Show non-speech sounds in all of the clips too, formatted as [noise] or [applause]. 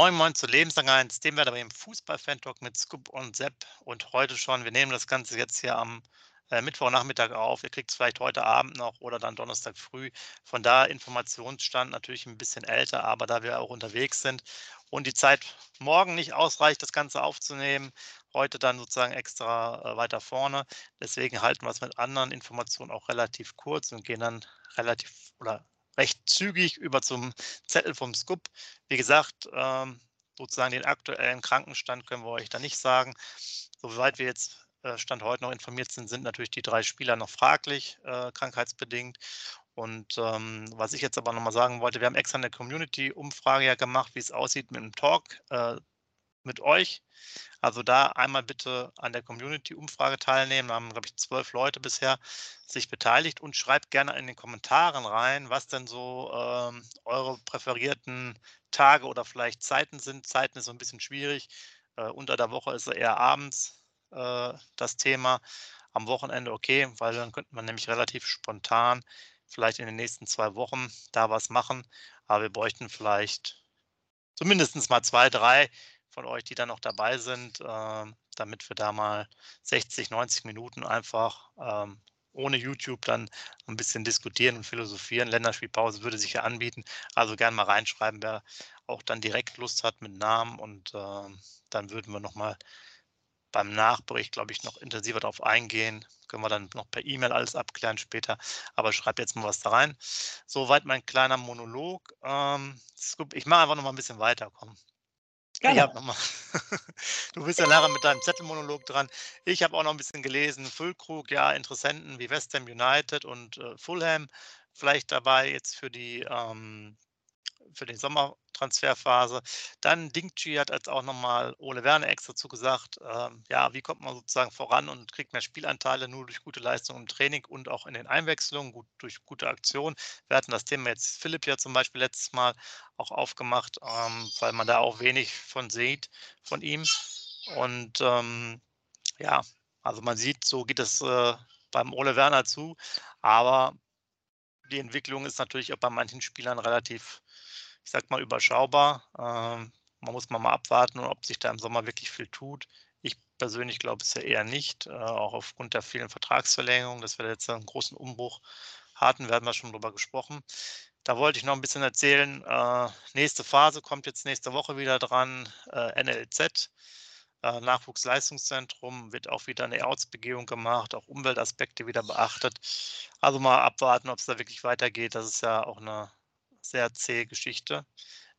Moin Moin zu Lebenslang 1, dem werden wir im Fußball-Fan-Talk mit Scoop und Sepp und heute schon, wir nehmen das Ganze jetzt hier am äh, Mittwochnachmittag auf. Ihr kriegt es vielleicht heute Abend noch oder dann Donnerstag früh. Von da Informationsstand natürlich ein bisschen älter, aber da wir auch unterwegs sind und die Zeit morgen nicht ausreicht, das Ganze aufzunehmen, heute dann sozusagen extra äh, weiter vorne. Deswegen halten wir es mit anderen Informationen auch relativ kurz und gehen dann relativ oder recht zügig über zum Zettel vom Scoop. Wie gesagt, ähm, sozusagen den aktuellen Krankenstand können wir euch da nicht sagen. Soweit wir jetzt äh, Stand heute noch informiert sind, sind natürlich die drei Spieler noch fraglich, äh, krankheitsbedingt. Und ähm, was ich jetzt aber nochmal sagen wollte, wir haben extra eine Community-Umfrage ja gemacht, wie es aussieht mit dem Talk äh, mit euch. Also da einmal bitte an der Community-Umfrage teilnehmen. Da haben, glaube ich, zwölf Leute bisher sich beteiligt und schreibt gerne in den Kommentaren rein, was denn so ähm, eure präferierten Tage oder vielleicht Zeiten sind. Zeiten ist so ein bisschen schwierig. Äh, unter der Woche ist eher abends äh, das Thema. Am Wochenende okay, weil dann könnte man nämlich relativ spontan vielleicht in den nächsten zwei Wochen da was machen. Aber wir bräuchten vielleicht zumindest mal zwei, drei, von euch, die dann noch dabei sind, äh, damit wir da mal 60, 90 Minuten einfach ähm, ohne YouTube dann ein bisschen diskutieren und philosophieren. Länderspielpause würde sich ja anbieten. Also gerne mal reinschreiben, wer auch dann direkt Lust hat mit Namen und äh, dann würden wir nochmal beim Nachbericht, glaube ich, noch intensiver darauf eingehen. Können wir dann noch per E-Mail alles abklären später. Aber schreibt jetzt mal was da rein. Soweit mein kleiner Monolog. Ähm, ich mache einfach noch mal ein bisschen weiter. Komm. Ja, nochmal. [laughs] Du bist ja nachher mit deinem Zettelmonolog dran. Ich habe auch noch ein bisschen gelesen. Füllkrug, ja, Interessenten wie West Ham United und äh, Fulham vielleicht dabei jetzt für die ähm, für die Sommertransferphase. Dann Dingchi hat jetzt auch nochmal Ole Werner extra zugesagt, ähm, ja, wie kommt man sozusagen voran und kriegt mehr Spielanteile nur durch gute Leistung im Training und auch in den Einwechslungen, gut, durch gute Aktionen. Wir hatten das Thema jetzt Philipp ja zum Beispiel letztes Mal auch aufgemacht, ähm, weil man da auch wenig von sieht von ihm. Und ähm, ja, also man sieht, so geht es äh, beim Ole Werner zu, aber die Entwicklung ist natürlich auch bei manchen Spielern relativ ich sag mal, überschaubar. Ähm, man muss mal, abwarten, ob sich da im Sommer wirklich viel tut. Ich persönlich glaube es ja eher nicht, äh, auch aufgrund der vielen Vertragsverlängerungen, dass wir jetzt einen großen Umbruch hatten, wir schon drüber gesprochen. Da wollte ich noch ein bisschen erzählen. Äh, nächste Phase kommt jetzt nächste Woche wieder dran. Äh, NLZ, äh, Nachwuchsleistungszentrum, wird auch wieder eine Ortsbegehung gemacht, auch Umweltaspekte wieder beachtet. Also mal abwarten, ob es da wirklich weitergeht. Das ist ja auch eine sehr zähe Geschichte.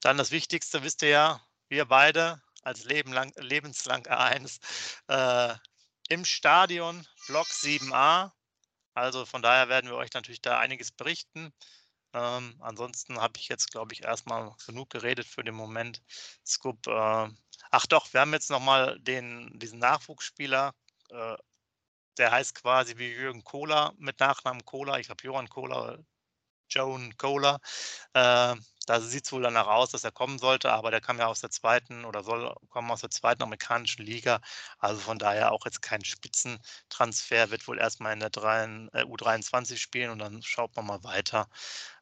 Dann das Wichtigste, wisst ihr ja, wir beide als Leben lang, lebenslang R1 äh, im Stadion, Block 7a. Also von daher werden wir euch natürlich da einiges berichten. Ähm, ansonsten habe ich jetzt, glaube ich, erstmal genug geredet für den Moment. Scoop, äh, ach doch, wir haben jetzt nochmal diesen Nachwuchsspieler, äh, der heißt quasi wie Jürgen Kohler mit Nachnamen Kohler. Ich habe Johann Kohler Joan Kohler. Äh, da sieht es wohl danach aus, dass er kommen sollte, aber der kam ja aus der zweiten oder soll kommen aus der zweiten amerikanischen Liga. Also von daher auch jetzt kein Spitzentransfer, wird wohl erstmal in der 3, äh, U23 spielen und dann schaut man mal weiter,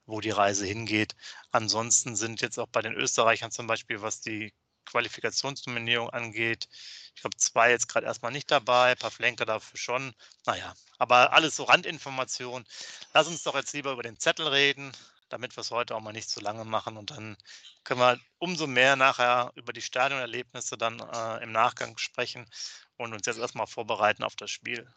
wo die Reise hingeht. Ansonsten sind jetzt auch bei den Österreichern zum Beispiel, was die Qualifikationsnominierung angeht. Ich glaube, zwei jetzt gerade erstmal nicht dabei, ein paar Flenker dafür schon. Naja, aber alles so Randinformationen. Lass uns doch jetzt lieber über den Zettel reden, damit wir es heute auch mal nicht zu lange machen. Und dann können wir umso mehr nachher über die Stadionerlebnisse dann äh, im Nachgang sprechen und uns jetzt erstmal vorbereiten auf das Spiel.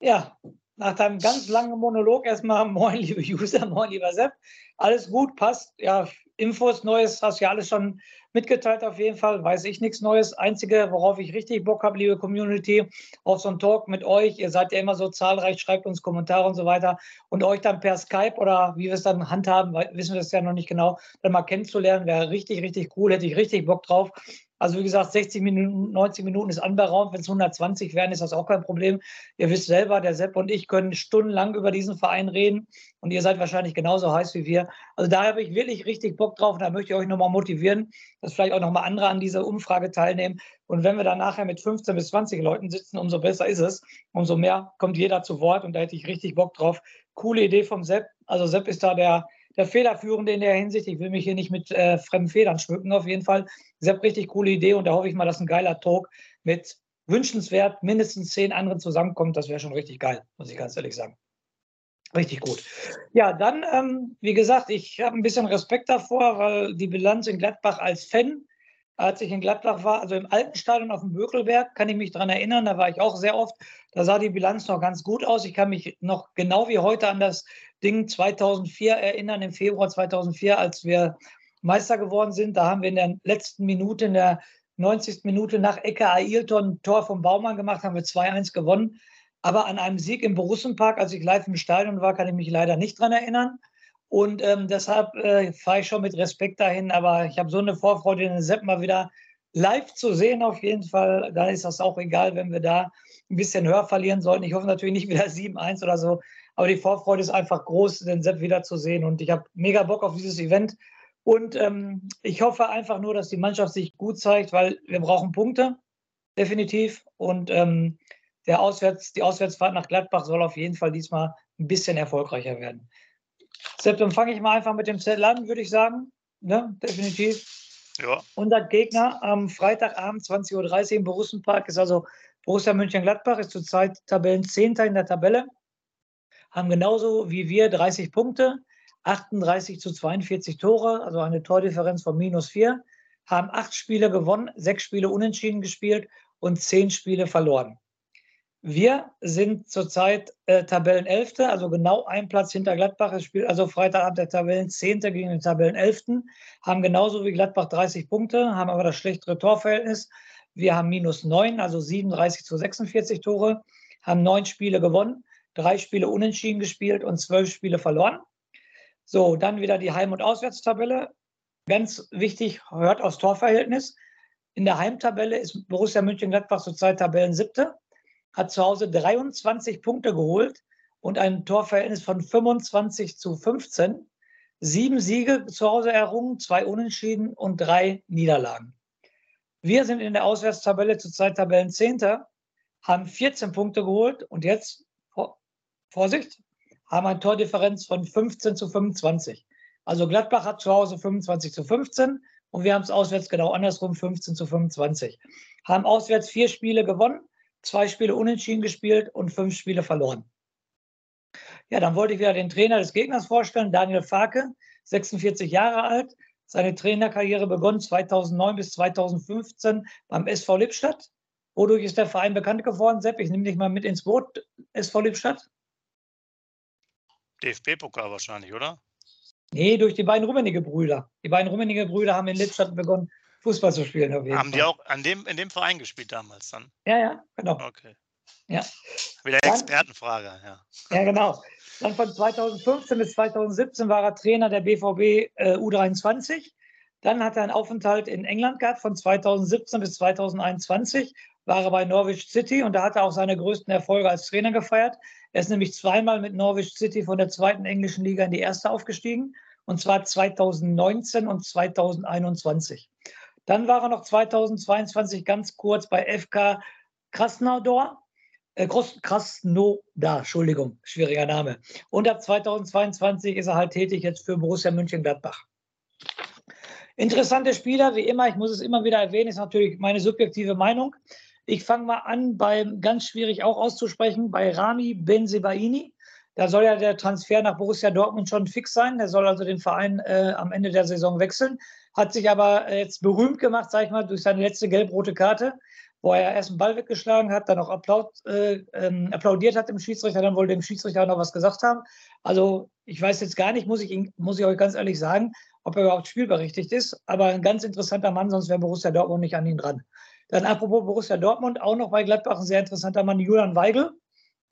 Ja, nach deinem ganz langen Monolog erstmal [laughs] Moin, liebe User, Moin, lieber Sepp. Alles gut, passt. Ja, Infos, Neues hast du ja alles schon mitgeteilt auf jeden Fall. Weiß ich nichts Neues. Einzige, worauf ich richtig Bock habe, liebe Community, auf so einen Talk mit euch. Ihr seid ja immer so zahlreich, schreibt uns Kommentare und so weiter. Und euch dann per Skype oder wie wir es dann handhaben, wissen wir es ja noch nicht genau, dann mal kennenzulernen, wäre richtig, richtig cool. Hätte ich richtig Bock drauf. Also wie gesagt, 60 Minuten, 90 Minuten ist anberaumt. Wenn es 120 werden, ist das auch kein Problem. Ihr wisst selber, der Sepp und ich können stundenlang über diesen Verein reden und ihr seid wahrscheinlich genauso heiß wie wir. Also da habe ich wirklich richtig Bock drauf und da möchte ich euch nochmal motivieren, dass vielleicht auch nochmal andere an dieser Umfrage teilnehmen. Und wenn wir dann nachher mit 15 bis 20 Leuten sitzen, umso besser ist es. Umso mehr kommt jeder zu Wort und da hätte ich richtig Bock drauf. Coole Idee vom Sepp. Also Sepp ist da der der Federführende in der Hinsicht. Ich will mich hier nicht mit äh, fremden Federn schmücken, auf jeden Fall. Sehr richtig coole Idee und da hoffe ich mal, dass ein geiler Talk mit wünschenswert mindestens zehn anderen zusammenkommt. Das wäre schon richtig geil, muss ich ganz ehrlich sagen. Richtig gut. Ja, dann, ähm, wie gesagt, ich habe ein bisschen Respekt davor, weil die Bilanz in Gladbach als Fan, als ich in Gladbach war, also im alten Stadion auf dem Bökelberg, kann ich mich daran erinnern, da war ich auch sehr oft, da sah die Bilanz noch ganz gut aus. Ich kann mich noch genau wie heute an das Ding 2004 erinnern, im Februar 2004, als wir Meister geworden sind. Da haben wir in der letzten Minute, in der 90. Minute nach Ecke Ailton Tor vom Baumann gemacht, haben wir 2-1 gewonnen. Aber an einem Sieg im Borussenpark, als ich live im Stadion war, kann ich mich leider nicht dran erinnern. Und ähm, deshalb äh, fahre ich schon mit Respekt dahin. Aber ich habe so eine Vorfreude, den Sepp mal wieder live zu sehen, auf jeden Fall. Dann ist das auch egal, wenn wir da ein bisschen höher verlieren sollten. Ich hoffe natürlich nicht wieder [laughs] 7-1 oder so. Aber die Vorfreude ist einfach groß, den Sepp wieder zu sehen. Und ich habe mega Bock auf dieses Event. Und ähm, ich hoffe einfach nur, dass die Mannschaft sich gut zeigt, weil wir brauchen Punkte, definitiv. Und ähm, der Auswärts, die Auswärtsfahrt nach Gladbach soll auf jeden Fall diesmal ein bisschen erfolgreicher werden. Sepp, dann fange ich mal einfach mit dem Zettel an, würde ich sagen. Ne? Definitiv. Ja. Unser Gegner am Freitagabend 20.30 Uhr im Borussenpark ist also Borussia München-Gladbach, ist zurzeit Tabellenzehnter in der Tabelle, haben genauso wie wir 30 Punkte, 38 zu 42 Tore, also eine Tordifferenz von minus 4, haben acht Spiele gewonnen, sechs Spiele unentschieden gespielt und zehn Spiele verloren. Wir sind zurzeit äh, Tabellenelfte, also genau ein Platz hinter Gladbach. Es spielt also Freitagabend der Tabellenzehnte gegen den Tabellenelften, haben genauso wie Gladbach 30 Punkte, haben aber das schlechtere Torverhältnis. Wir haben minus 9, also 37 zu 46 Tore, haben neun Spiele gewonnen, drei Spiele unentschieden gespielt und zwölf Spiele verloren. So, dann wieder die Heim- und Auswärtstabelle. Ganz wichtig, hört aufs Torverhältnis. In der Heimtabelle ist Borussia Mönchengladbach zurzeit Tabellensiebte hat zu Hause 23 Punkte geholt und ein Torverhältnis von 25 zu 15. Sieben Siege zu Hause errungen, zwei Unentschieden und drei Niederlagen. Wir sind in der Auswärtstabelle zurzeit Tabellenzehnter, haben 14 Punkte geholt und jetzt, Vorsicht, haben eine Tordifferenz von 15 zu 25. Also Gladbach hat zu Hause 25 zu 15 und wir haben es auswärts genau andersrum, 15 zu 25. Haben auswärts vier Spiele gewonnen, zwei Spiele unentschieden gespielt und fünf Spiele verloren. Ja, dann wollte ich wieder den Trainer des Gegners vorstellen, Daniel Farke, 46 Jahre alt. Seine Trainerkarriere begonnen 2009 bis 2015 beim SV Lippstadt. Wodurch ist der Verein bekannt geworden, Sepp? Ich nehme dich mal mit ins Boot, SV Lippstadt. DFB-Pokal wahrscheinlich, oder? Nee, durch die beiden Rummenigge-Brüder. Die beiden Rummenigge-Brüder haben in Lippstadt begonnen, Fußball zu spielen. Haben Fall. die auch an dem, in dem Verein gespielt damals dann? Ja, ja, genau. Okay. Ja. Wieder dann, Expertenfrage, ja. Ja, genau. Dann von 2015 bis 2017 war er Trainer der BVB äh, U23. Dann hat er einen Aufenthalt in England gehabt von 2017 bis 2021 war er bei Norwich City und da hat er auch seine größten Erfolge als Trainer gefeiert. Er ist nämlich zweimal mit Norwich City von der zweiten englischen Liga in die erste aufgestiegen und zwar 2019 und 2021. Dann war er noch 2022 ganz kurz bei FK Krasnodar. Äh, Krasnodar, Entschuldigung, schwieriger Name. Und ab 2022 ist er halt tätig jetzt für Borussia Mönchengladbach. Interessante Spieler, wie immer, ich muss es immer wieder erwähnen, ist natürlich meine subjektive Meinung. Ich fange mal an, beim ganz schwierig auch auszusprechen, bei Rami Benzebaini. Da soll ja der Transfer nach Borussia Dortmund schon fix sein. Der soll also den Verein äh, am Ende der Saison wechseln hat sich aber jetzt berühmt gemacht, sag ich mal, durch seine letzte gelb-rote Karte, wo er erst einen Ball weggeschlagen hat, dann auch Applaud, äh, ähm, applaudiert hat dem Schiedsrichter, dann wohl dem Schiedsrichter noch was gesagt haben. Also ich weiß jetzt gar nicht, muss ich, muss ich euch ganz ehrlich sagen, ob er überhaupt spielberechtigt ist, aber ein ganz interessanter Mann, sonst wäre Borussia Dortmund nicht an ihn dran. Dann apropos Borussia Dortmund, auch noch bei Gladbach ein sehr interessanter Mann, Julian Weigel,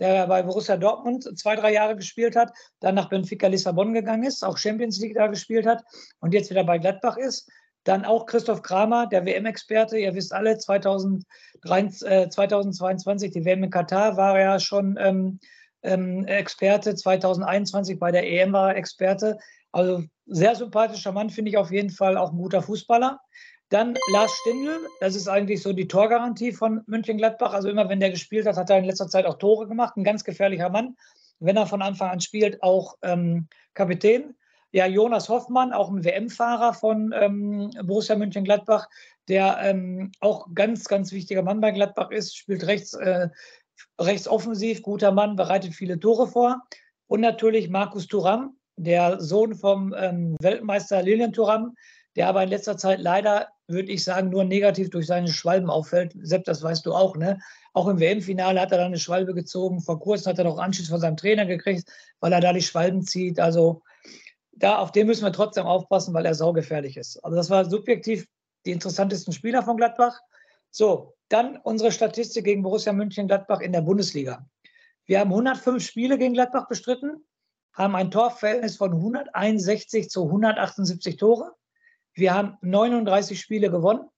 der bei Borussia Dortmund zwei, drei Jahre gespielt hat, dann nach Benfica Lissabon gegangen ist, auch Champions League da gespielt hat und jetzt wieder bei Gladbach ist. Dann auch Christoph Kramer, der WM-Experte. Ihr wisst alle, 2023, äh, 2022, die WM in Katar, war ja schon ähm, ähm, Experte. 2021 bei der EM war er Experte. Also sehr sympathischer Mann, finde ich auf jeden Fall auch ein guter Fußballer. Dann Lars Stindl, das ist eigentlich so die Torgarantie von München-Gladbach. Also immer wenn der gespielt hat, hat er in letzter Zeit auch Tore gemacht. Ein ganz gefährlicher Mann. Wenn er von Anfang an spielt, auch ähm, Kapitän. ja, Jonas Hoffmann, auch ein WM-Fahrer von ähm, Borussia Mönchengladbach, der ähm, auch ganz, ganz wichtiger Mann bei Gladbach ist, spielt rechts, äh, rechts offensiv, guter Mann, bereitet viele Tore vor. Und natürlich Markus Thuram, der Sohn vom ähm, Weltmeister Lilian Thuram, der aber in letzter Zeit leider, würde ich sagen, nur negativ durch seine Schwalben auffällt. Sepp, das weißt du auch, ne? Auch im WM-Finale hat er dann eine Schwalbe gezogen. Vor kurzem hat er noch Anschluss von seinem Trainer gekriegt, weil er da die Schwalben zieht. Also da, auf den müssen wir trotzdem aufpassen, weil er saugefährlich ist. Also das war subjektiv die interessantesten Spieler von Gladbach. So, dann unsere Statistik gegen Borussia München-Gladbach in der Bundesliga. Wir haben 105 Spiele gegen Gladbach bestritten, haben ein Torverhältnis von 161 zu 178 Tore. Wir haben 39 Spiele gewonnen,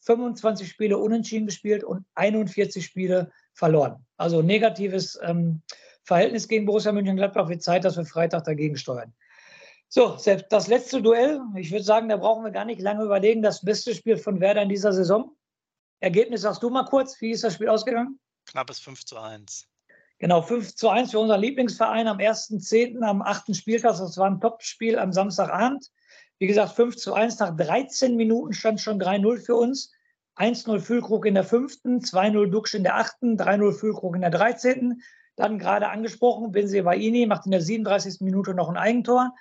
25 Spiele unentschieden gespielt und 41 Spiele verloren. Also negatives ähm, Verhältnis gegen Borussia München-Gladbach. Wird Zeit, dass wir Freitag dagegen steuern. So, selbst das letzte Duell, ich würde sagen, da brauchen wir gar nicht lange überlegen. Das beste Spiel von Werder in dieser Saison. Ergebnis sagst du mal kurz, wie ist das Spiel ausgegangen? Knappes 5 zu 1. Genau, 5 zu 1 für unseren Lieblingsverein am 1.10. am 8. Spieltag. Das war ein Top-Spiel am Samstagabend. Wie gesagt, 5 zu 1. Nach 13 Minuten stand schon 3-0 für uns. 1-0 Füllkrug in der 5., 2-0 Duxch in der 8., 3-0 Füllkrug in der 13. Dann gerade angesprochen, Benze Baini macht in der 37. Minute noch ein Eigentor.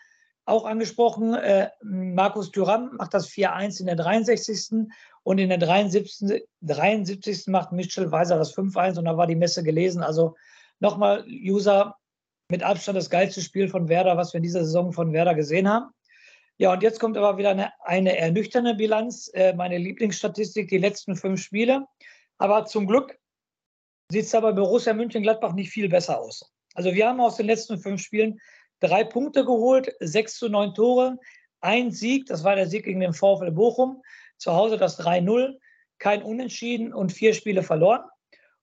Auch angesprochen, äh, Markus Thuram macht das 4-1 in der 63. Und in der 73. 73. macht Mitchell Weiser das 5-1 und da war die Messe gelesen. Also nochmal, User, mit Abstand das geilste Spiel von Werder, was wir in dieser Saison von Werder gesehen haben. Ja, und jetzt kommt aber wieder eine, eine ernüchternde Bilanz. Äh, meine Lieblingsstatistik, die letzten fünf Spiele. Aber zum Glück sieht es da bei Borussia München-Gladbach nicht viel besser aus. Also wir haben aus den letzten fünf Spielen drei Punkte geholt, sechs zu neun Tore, ein Sieg, das war der Sieg gegen den VfL Bochum, zu Hause das 3-0, kein Unentschieden und vier Spiele verloren.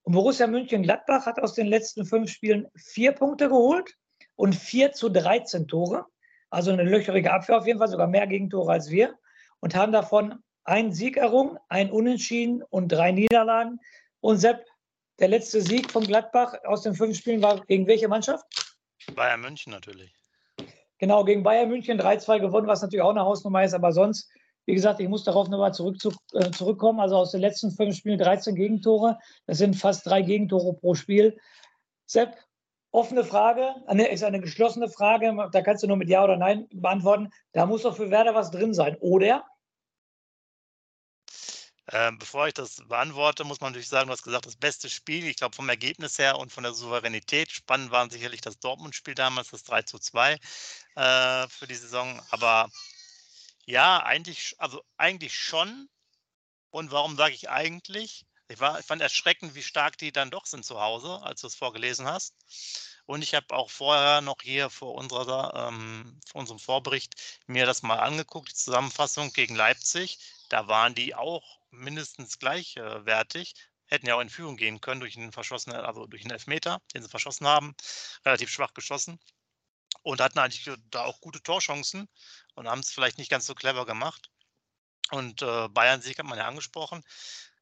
Und Borussia München-Gladbach hat aus den letzten fünf Spielen vier Punkte geholt und vier zu 13 Tore. Also eine löcherige Abwehr auf jeden Fall, sogar mehr Gegentore als wir. Und haben davon einen Sieg errungen, ein Unentschieden und drei Niederlagen. Und Sepp, der letzte Sieg von Gladbach aus den fünf Spielen war gegen welche Mannschaft? Bayern München natürlich. Genau, gegen Bayern München 3-2 gewonnen, was natürlich auch eine Hausnummer ist. Aber sonst, wie gesagt, ich muss darauf nochmal zurück, zu, äh, zurückkommen. Also aus den letzten fünf Spielen 13 Gegentore. Das sind fast drei Gegentore pro Spiel. Sepp, offene Frage, eine, ist eine geschlossene Frage, da kannst du nur mit Ja oder Nein beantworten. Da muss doch für Werder was drin sein, oder? Ähm, bevor ich das beantworte, muss man natürlich sagen, du hast gesagt, das beste Spiel, ich glaube vom Ergebnis her und von der Souveränität. Spannend war sicherlich das Dortmund-Spiel damals, das 3 zu 2 äh, für die Saison. Aber ja, eigentlich, also eigentlich schon. Und warum sage ich eigentlich? Ich, war, ich fand erschreckend, wie stark die dann doch sind zu Hause, als du es vorgelesen hast. Und ich habe auch vorher noch hier vor, unserer, ähm, vor unserem Vorbericht mir das mal angeguckt, die Zusammenfassung gegen Leipzig. Da waren die auch mindestens gleichwertig. Hätten ja auch in Führung gehen können durch einen verschossenen, also durch einen Elfmeter, den sie verschossen haben. Relativ schwach geschossen. Und hatten eigentlich da auch gute Torchancen und haben es vielleicht nicht ganz so clever gemacht. Und äh, Bayern-Sieg hat man ja angesprochen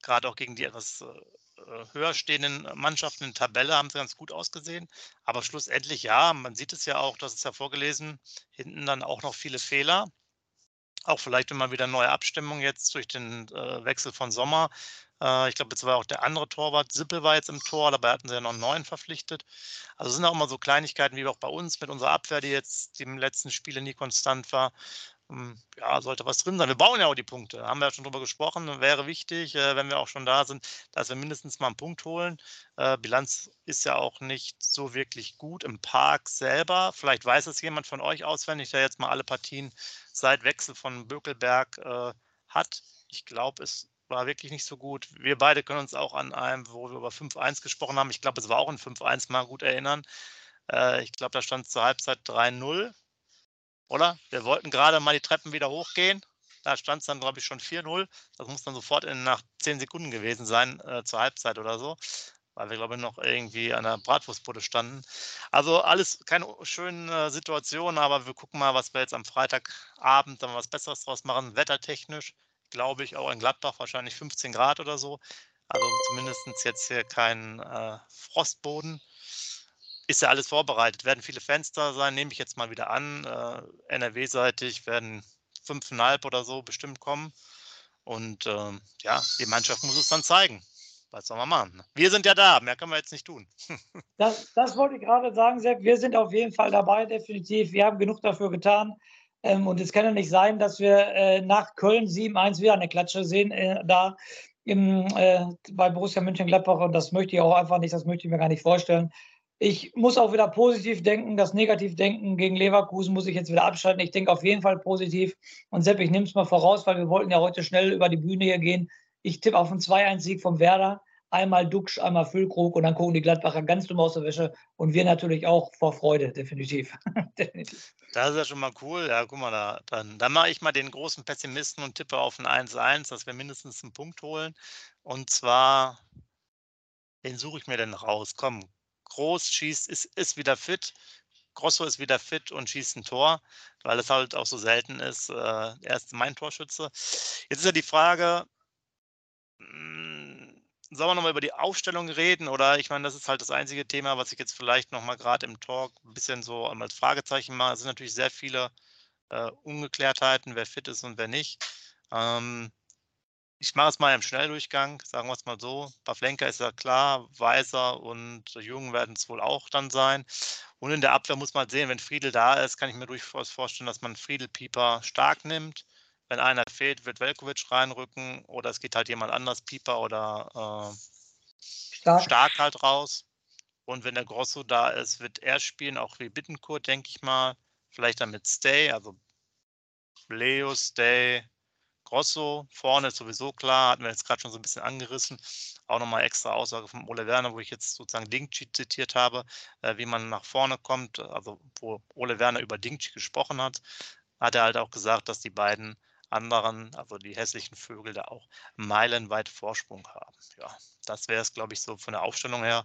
gerade auch gegen die etwas äh, höher stehenden Mannschaften in der Tabelle haben sie ganz gut ausgesehen. Aber schlussendlich, ja, man sieht es ja auch, das ist ja vorgelesen, hinten dann auch noch viele Fehler. Auch vielleicht, man wieder neue Abstimmung jetzt durch den äh, Wechsel von Sommer. Äh, ich glaube, jetzt war auch der andere Torwart, Sippel war jetzt im Tor, dabei hatten sie ja noch einen neuen verpflichtet. Also sind auch immer so Kleinigkeiten wie auch bei uns mit unserer Abwehr, die jetzt im letzten Spiele nie konstant war. Hm, ja, sollte was drin sein. Wir bauen ja auch die Punkte, haben wir ja schon drüber gesprochen. Wäre wichtig, äh, wenn wir auch schon da sind, dass wir mindestens mal einen Punkt holen. Äh, Bilanz ist ja auch nicht so wirklich gut im Park selber. Vielleicht weiß es jemand von euch auswendig, der jetzt mal alle Partien seit Wechsel von Bökelberg äh, hat. Ich glaube, es war wirklich nicht so gut. Wir beide können uns auch an einem, wo wir über 5-1 gesprochen haben, ich glaube, es war auch ein 5-1 mal gut erinnern. Ich glaube, da stand zur Halbzeit 3-0 oder? Wir wollten gerade mal die Treppen wieder hochgehen. Da stand es dann, glaube ich, schon 4-0. Das muss dann sofort in, nach 10 Sekunden gewesen sein, äh, zur Halbzeit oder so, weil wir, glaube ich, noch irgendwie an der Bratwurstbude standen. Also alles keine schönen äh, Situationen, aber wir gucken mal, was wir jetzt am Freitagabend dann was Besseres draus machen. Wettertechnisch, glaube ich, auch in Gladbach wahrscheinlich 15 Grad oder so. Also zumindest jetzt hier kein äh, Frostboden ist ja alles vorbereitet. Werden viele Fans da sein, nehme ich jetzt mal wieder an. Äh, NRW-seitig werden fünfeinhalb oder so bestimmt kommen. Und ähm, ja, die Mannschaft muss es dann zeigen. Was soll man machen? Wir sind ja da, mehr können wir jetzt nicht tun. [laughs] das, das wollte ich gerade sagen, Sepp. Wir sind auf jeden Fall dabei, definitiv. Wir haben genug dafür getan. Ähm, und es kann ja nicht sein, dass wir äh, nach Köln 7-1 wieder eine Klatsche sehen, äh, da im, äh, bei Borussia Mönchengladbach. Und das möchte ich auch einfach nicht, das möchte ich mir gar nicht vorstellen. Ich muss auch wieder positiv denken. Das Negativdenken gegen Leverkusen muss ich jetzt wieder abschalten. Ich denke auf jeden Fall positiv. Und Sepp, ich nehme es mal voraus, weil wir wollten ja heute schnell über die Bühne hier gehen. Ich tippe auf einen 2-1-Sieg vom Werder. Einmal Duxch, einmal Füllkrug und dann gucken die Gladbacher ganz dumm aus der Wäsche und wir natürlich auch vor Freude, [laughs] definitiv. Das ist ja schon mal cool. Ja, guck mal, da, dann, dann mache ich mal den großen Pessimisten und tippe auf ein 1-1, dass wir mindestens einen Punkt holen. Und zwar, den suche ich mir denn raus. Komm, Groß schießt, ist, ist wieder fit. Grosso ist wieder fit und schießt ein Tor, weil es halt auch so selten ist. Äh, er ist mein Torschütze. Jetzt ist ja die Frage, hm, sollen wir nochmal über die Aufstellung reden? Oder ich meine, das ist halt das einzige Thema, was ich jetzt vielleicht nochmal gerade im Talk ein bisschen so als Fragezeichen mache. Es sind natürlich sehr viele äh, Ungeklärtheiten, wer fit ist und wer nicht. Ähm, ich mache es mal im Schnelldurchgang, sagen wir es mal so. Pavlenka ist ja klar, Weiser und Jung werden es wohl auch dann sein. Und in der Abwehr muss man sehen, wenn Friedel da ist, kann ich mir durchaus vorstellen, dass man Friedel Pieper stark nimmt. Wenn einer fehlt, wird Velkovic reinrücken oder es geht halt jemand anders, Pieper oder äh, stark. stark halt raus. Und wenn der Grosso da ist, wird er spielen, auch wie Bittenkurt, denke ich mal. Vielleicht dann mit Stay, also Leo, Stay, Grosso. Vorne ist sowieso klar, hatten wir jetzt gerade schon so ein bisschen angerissen. Auch nochmal extra Aussage von Ole Werner, wo ich jetzt sozusagen Dingchi zitiert habe, äh, wie man nach vorne kommt. Also wo Ole Werner über Dingchi gesprochen hat, hat er halt auch gesagt, dass die beiden anderen, also die hässlichen Vögel, da auch meilenweit Vorsprung haben. Ja, das wäre es, glaube ich, so von der Aufstellung her.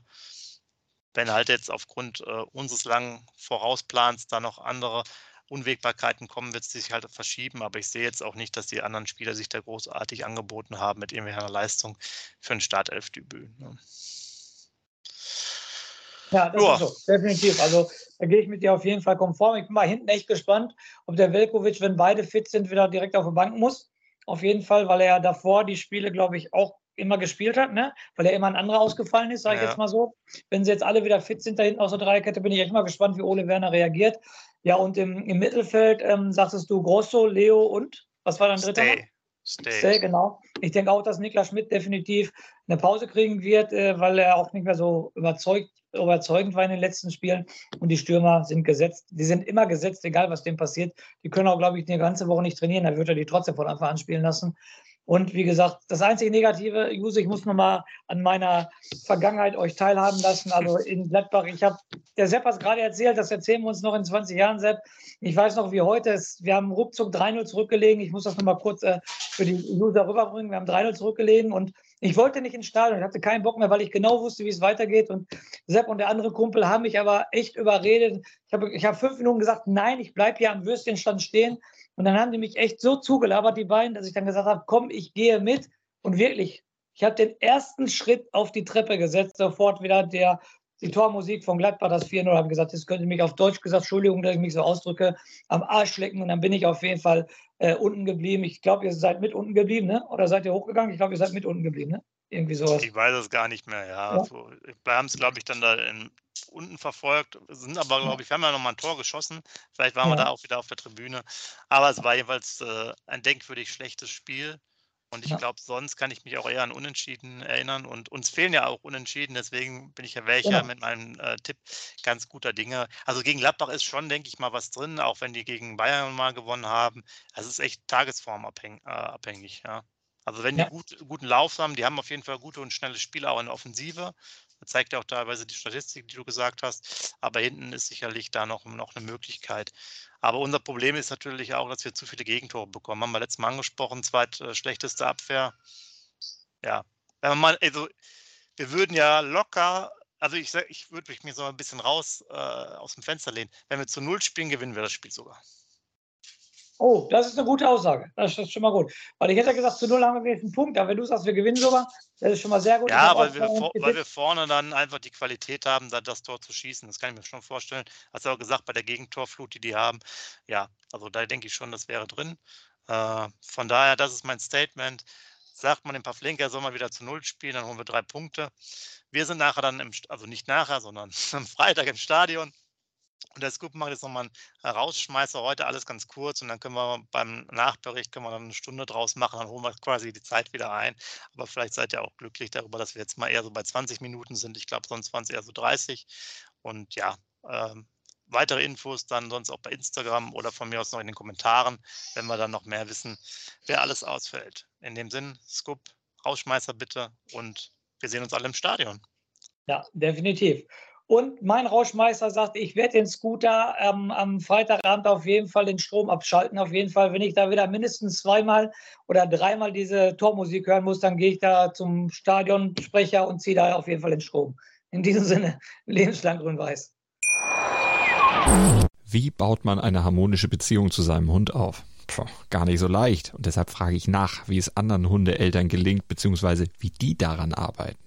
Wenn halt jetzt aufgrund äh, unseres langen Vorausplans da noch andere Unwägbarkeiten kommen, wird es sich halt verschieben. Aber ich sehe jetzt auch nicht, dass die anderen Spieler sich da großartig angeboten haben mit irgendwelcher Leistung für ein Startelfdebüt. Ne? Ja, das Joa. ist so, definitiv. Also da gehe ich mit dir auf jeden Fall konform. Ich bin mal hinten echt gespannt, ob der Velkovic, wenn beide fit sind, wieder direkt auf die Bank muss. Auf jeden Fall, weil er ja davor die Spiele, glaube ich, auch immer gespielt hat, ne? weil er immer ein anderer ausgefallen ist, sage ich ja. jetzt mal so. Wenn sie jetzt alle wieder fit sind da hinten aus der Dreierkette, bin ich echt mal gespannt, wie Ole Werner reagiert. Ja, und im, im Mittelfeld ähm, sagtest du Grosso, Leo und was war dein dritter? Stay. Stay. Stay, genau. Ich denke auch, dass Niklas Schmidt definitiv eine Pause kriegen wird, äh, weil er auch nicht mehr so überzeugt überzeugend war in den letzten Spielen. Und die Stürmer sind gesetzt. Die sind immer gesetzt, egal was dem passiert. Die können auch, glaube ich, eine ganze Woche nicht trainieren. Da wird er die trotzdem von Anfang an spielen lassen. Und wie gesagt, das einzige Negative, Juse, ich muss nochmal an meiner Vergangenheit euch teilhaben lassen. Also in Gladbach, ich habe, der Sepp hat es gerade erzählt, das erzählen wir uns noch in 20 Jahren, Sepp. Ich weiß noch, wie heute ist. Wir haben ruckzuck 3-0 zurückgelegen. Ich muss das nochmal kurz äh, für die User rüberbringen. Wir haben 3-0 zurückgelegen und ich wollte nicht ins Stadion, ich hatte keinen Bock mehr, weil ich genau wusste, wie es weitergeht. Und Sepp und der andere Kumpel haben mich aber echt überredet. Ich habe ich hab fünf Minuten gesagt, nein, ich bleibe hier am Würstchenstand stehen. Und dann haben die mich echt so zugelabert, die beiden, dass ich dann gesagt habe, komm, ich gehe mit. Und wirklich, ich habe den ersten Schritt auf die Treppe gesetzt, sofort wieder der, die Tormusik von Gladbach, das 4-0, habe gesagt, das könnte mich auf Deutsch gesagt, Entschuldigung, dass ich mich so ausdrücke, am Arsch lecken. Und dann bin ich auf jeden Fall äh, unten geblieben. Ich glaube, ihr seid mit unten geblieben, ne? Oder seid ihr hochgegangen? Ich glaube, ihr seid mit unten geblieben, ne? Irgendwie sowas. Ich weiß es gar nicht mehr, ja. ja. Also, wir haben es, glaube ich, dann da in, unten verfolgt, sind aber, glaube ich, wir haben ja nochmal ein Tor geschossen. Vielleicht waren ja. wir da auch wieder auf der Tribüne. Aber es war jeweils äh, ein denkwürdig schlechtes Spiel. Und ich ja. glaube, sonst kann ich mich auch eher an Unentschieden erinnern. Und uns fehlen ja auch Unentschieden, deswegen bin ich ja welcher ja. mit meinem äh, Tipp ganz guter Dinge. Also gegen Gladbach ist schon, denke ich mal, was drin, auch wenn die gegen Bayern mal gewonnen haben. Das ist echt tagesformabhängig, äh, ja. Also wenn die gut, guten Lauf haben, die haben auf jeden Fall gute und schnelle Spieler auch in der Offensive. Das zeigt ja auch teilweise die Statistik, die du gesagt hast. Aber hinten ist sicherlich da noch, noch eine Möglichkeit. Aber unser Problem ist natürlich auch, dass wir zu viele Gegentore bekommen. Haben wir letztes Mal angesprochen, zweitschlechteste äh, Abwehr. Ja, wenn man mal, also wir würden ja locker, also ich, ich würde mich so ein bisschen raus äh, aus dem Fenster lehnen. Wenn wir zu Null spielen, gewinnen wir das Spiel sogar. Oh, das ist eine gute Aussage. Das ist schon mal gut. Weil ich hätte gesagt, zu null haben wir jetzt einen Punkt, aber wenn du sagst, wir gewinnen sogar, das ist schon mal sehr gut. Ja, weil wir, weil wir vorne dann einfach die Qualität haben, da das Tor zu schießen. Das kann ich mir schon vorstellen. Hast du auch gesagt, bei der Gegentorflut, die die haben. Ja, also da denke ich schon, das wäre drin. Äh, von daher, das ist mein Statement. Sagt man dem Pavlenka, er soll mal wieder zu Null spielen, dann holen wir drei Punkte. Wir sind nachher dann, im, also nicht nachher, sondern [laughs] am Freitag im Stadion. Und der Scoop macht jetzt nochmal einen Rausschmeißer heute, alles ganz kurz. Und dann können wir beim Nachbericht können wir dann eine Stunde draus machen. Dann holen wir quasi die Zeit wieder ein. Aber vielleicht seid ihr auch glücklich darüber, dass wir jetzt mal eher so bei 20 Minuten sind. Ich glaube, sonst waren es eher so 30. Und ja, ähm, weitere Infos dann sonst auch bei Instagram oder von mir aus noch in den Kommentaren, wenn wir dann noch mehr wissen, wer alles ausfällt. In dem Sinn, Scoop, Rausschmeißer bitte und wir sehen uns alle im Stadion. Ja, definitiv. Und mein Rauschmeister sagt, ich werde den Scooter ähm, am Freitagabend auf jeden Fall den Strom abschalten. Auf jeden Fall, wenn ich da wieder mindestens zweimal oder dreimal diese Tormusik hören muss, dann gehe ich da zum Stadionsprecher und ziehe da auf jeden Fall den Strom. In diesem Sinne, [laughs] lebenslang grün-weiß. Wie baut man eine harmonische Beziehung zu seinem Hund auf? Puh, gar nicht so leicht. Und deshalb frage ich nach, wie es anderen Hundeeltern gelingt, beziehungsweise wie die daran arbeiten.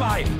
Liga